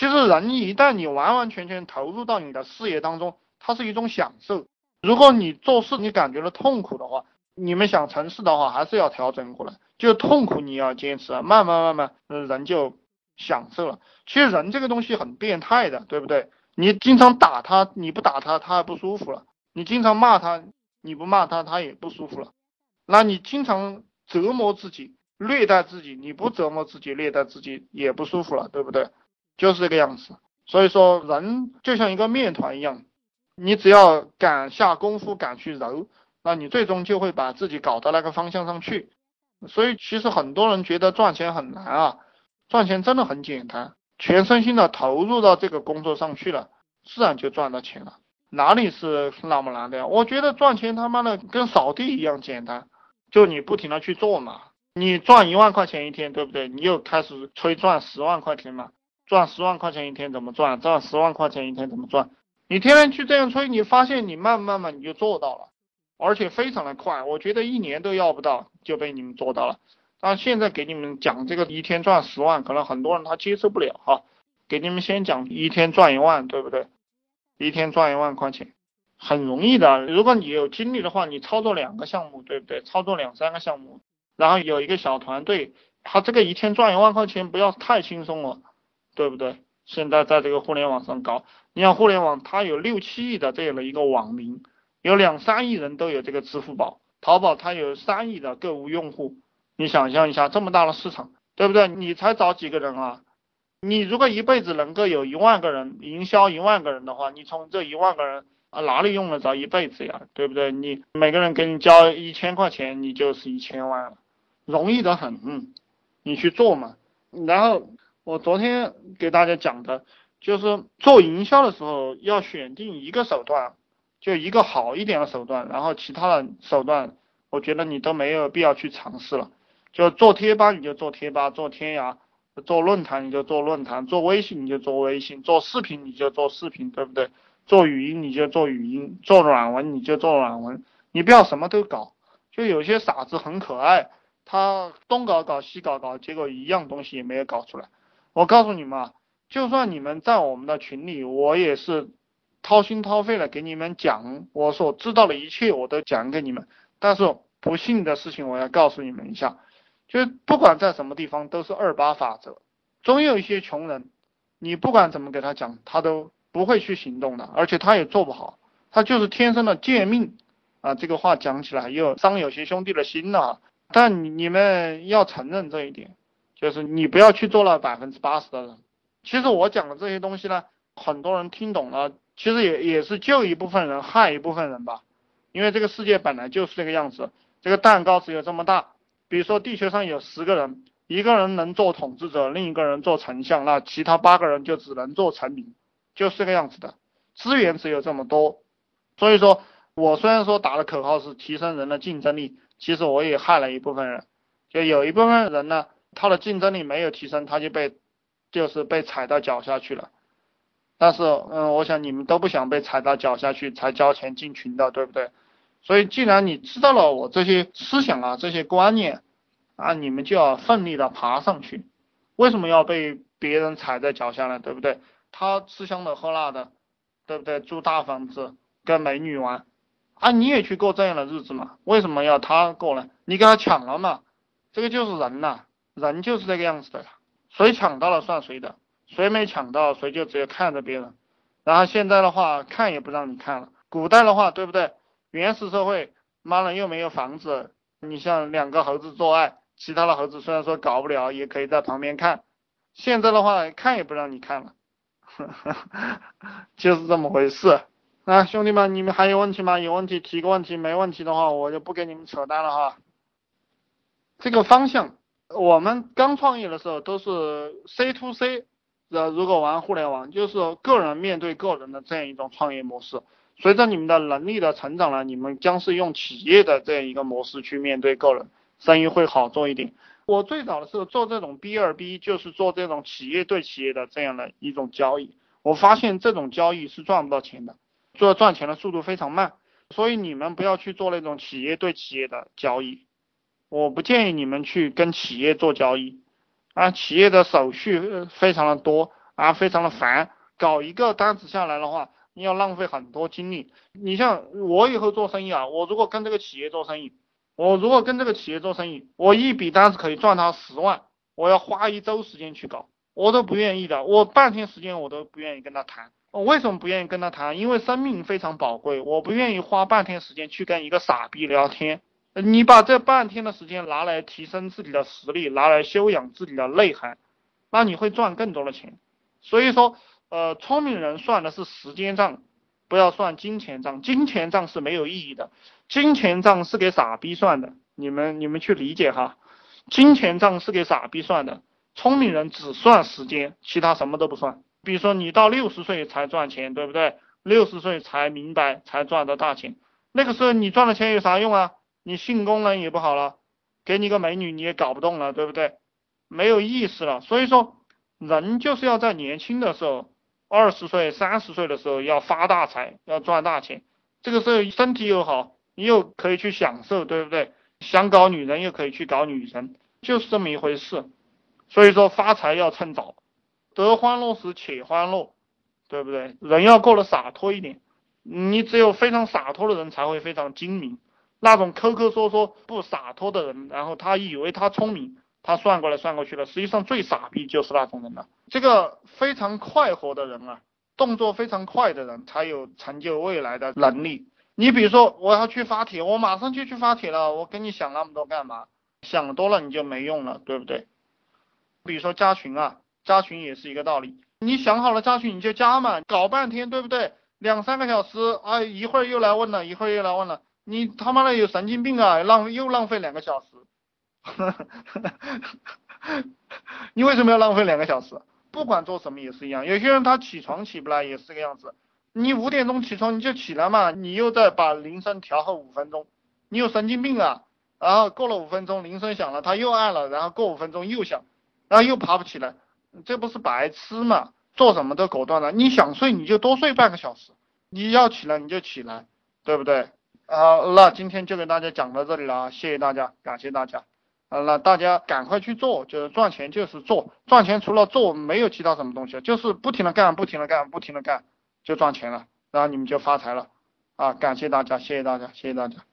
其实人一旦你完完全全投入到你的事业当中，它是一种享受。如果你做事你感觉到痛苦的话，你们想成事的话，还是要调整过来。就痛苦你要坚持，慢慢慢慢，人就享受了。其实人这个东西很变态的，对不对？你经常打他，你不打他，他还不舒服了；你经常骂他，你不骂他，他也不舒服了。那你经常折磨自己、虐待自己，你不折磨自己、虐待自己也不舒服了，对不对？就是这个样子。所以说，人就像一个面团一样，你只要敢下功夫、敢去揉，那你最终就会把自己搞到那个方向上去。所以，其实很多人觉得赚钱很难啊，赚钱真的很简单，全身心的投入到这个工作上去了，自然就赚到钱了。哪里是那么难的呀？我觉得赚钱他妈的跟扫地一样简单，就你不停的去做嘛。你赚一万块钱一天，对不对？你又开始催赚十万块钱嘛？赚十万块钱一天怎么赚？赚十万块钱一天怎么赚？你天天去这样吹，你发现你慢慢慢你就做到了。而且非常的快，我觉得一年都要不到就被你们做到了。但现在给你们讲这个一天赚十万，可能很多人他接受不了哈。给你们先讲一天赚一万，对不对？一天赚一万块钱，很容易的。如果你有精力的话，你操作两个项目，对不对？操作两三个项目，然后有一个小团队，他这个一天赚一万块钱不要太轻松了，对不对？现在在这个互联网上搞，你像互联网，它有六七亿的这样的一个网民。有两三亿人都有这个支付宝，淘宝它有三亿的购物用户，你想象一下这么大的市场，对不对？你才找几个人啊？你如果一辈子能够有一万个人营销一万个人的话，你从这一万个人啊哪里用得着一辈子呀？对不对？你每个人给你交一千块钱，你就是一千万了，容易的很，你去做嘛。然后我昨天给大家讲的就是做营销的时候要选定一个手段。就一个好一点的手段，然后其他的手段，我觉得你都没有必要去尝试了。就做贴吧你就做贴吧，做天涯，做论坛你就做论坛，做微信你就做微信，做视频你就做视频，对不对？做语音你就做语音，做软文你就做软文，你不要什么都搞。就有些傻子很可爱，他东搞搞西搞搞，结果一样东西也没有搞出来。我告诉你们啊，就算你们在我们的群里，我也是。掏心掏肺的给你们讲，我所知道的一切我都讲给你们。但是不幸的事情，我要告诉你们一下，就不管在什么地方都是二八法则，总有一些穷人，你不管怎么给他讲，他都不会去行动的，而且他也做不好，他就是天生的贱命啊！这个话讲起来又伤有些兄弟的心了。但你你们要承认这一点，就是你不要去做了百分之八十的人。其实我讲的这些东西呢，很多人听懂了。其实也也是救一部分人，害一部分人吧，因为这个世界本来就是这个样子，这个蛋糕只有这么大。比如说地球上有十个人，一个人能做统治者，另一个人做丞相，那其他八个人就只能做臣民，就是这个样子的。资源只有这么多，所以说我虽然说打的口号是提升人的竞争力，其实我也害了一部分人，就有一部分人呢，他的竞争力没有提升，他就被就是被踩到脚下去了。但是，嗯，我想你们都不想被踩到脚下去才交钱进群的，对不对？所以，既然你知道了我这些思想啊，这些观念啊，你们就要奋力的爬上去。为什么要被别人踩在脚下呢？对不对？他吃香的喝辣的，对不对？住大房子，跟美女玩，啊，你也去过这样的日子嘛？为什么要他过呢？你给他抢了嘛？这个就是人呐，人就是这个样子的，谁抢到了算谁的。谁没抢到，谁就只有看着别人。然后现在的话，看也不让你看了。古代的话，对不对？原始社会，妈的又没有房子，你像两个猴子做爱，其他的猴子虽然说搞不了，也可以在旁边看。现在的话，看也不让你看了，就是这么回事。啊，兄弟们，你们还有问题吗？有问题提个问题，没问题的话，我就不给你们扯淡了哈。这个方向，我们刚创业的时候都是 C to C。呃，如果玩互联网，就是个人面对个人的这样一种创业模式。随着你们的能力的成长呢，你们将是用企业的这样一个模式去面对个人，生意会好做一点。我最早的时候做这种 B 二 B，就是做这种企业对企业的这样的一种交易。我发现这种交易是赚不到钱的，做赚钱的速度非常慢。所以你们不要去做那种企业对企业的交易，我不建议你们去跟企业做交易。啊，企业的手续非常的多啊，非常的烦。搞一个单子下来的话，你要浪费很多精力。你像我以后做生意啊，我如果跟这个企业做生意，我如果跟这个企业做生意，我一笔单子可以赚他十万，我要花一周时间去搞，我都不愿意的，我半天时间我都不愿意跟他谈。我为什么不愿意跟他谈？因为生命非常宝贵，我不愿意花半天时间去跟一个傻逼聊天。你把这半天的时间拿来提升自己的实力，拿来修养自己的内涵，那你会赚更多的钱。所以说，呃，聪明人算的是时间账，不要算金钱账。金钱账是没有意义的，金钱账是给傻逼算的。你们你们去理解哈，金钱账是给傻逼算的，聪明人只算时间，其他什么都不算。比如说你到六十岁才赚钱，对不对？六十岁才明白，才赚到大钱。那个时候你赚的钱有啥用啊？你性功能也不好了，给你个美女你也搞不动了，对不对？没有意思了。所以说，人就是要在年轻的时候，二十岁、三十岁的时候要发大财，要赚大钱。这个时候身体又好，你又可以去享受，对不对？想搞女人又可以去搞女人，就是这么一回事。所以说发财要趁早。得欢乐时且欢乐，对不对？人要过得洒脱一点，你只有非常洒脱的人才会非常精明。那种抠抠缩缩不洒脱的人，然后他以为他聪明，他算过来算过去了，实际上最傻逼就是那种人了。这个非常快活的人啊，动作非常快的人才有成就未来的能力。你比如说，我要去发帖，我马上就去发帖了，我跟你想那么多干嘛？想多了你就没用了，对不对？比如说加群啊。加群也是一个道理，你想好了加群你就加嘛，搞半天对不对？两三个小时啊，一会儿又来问了，一会儿又来问了，你他妈的有神经病啊！浪又浪费两个小时，你为什么要浪费两个小时？不管做什么也是一样，有些人他起床起不来也是这个样子，你五点钟起床你就起来嘛，你又在把铃声调后五分钟，你有神经病啊！然后过了五分钟铃声响了他又按了，然后过五分钟又响，然后又爬不起来。这不是白痴吗？做什么都果断的。你想睡你就多睡半个小时，你要起来你就起来，对不对？啊，那今天就给大家讲到这里了啊，谢谢大家，感谢大家。啊，那大家赶快去做，就是赚钱就是做，赚钱除了做没有其他什么东西，就是不停的干，不停的干，不停的干就赚钱了，然后你们就发财了。啊，感谢大家，谢谢大家，谢谢大家。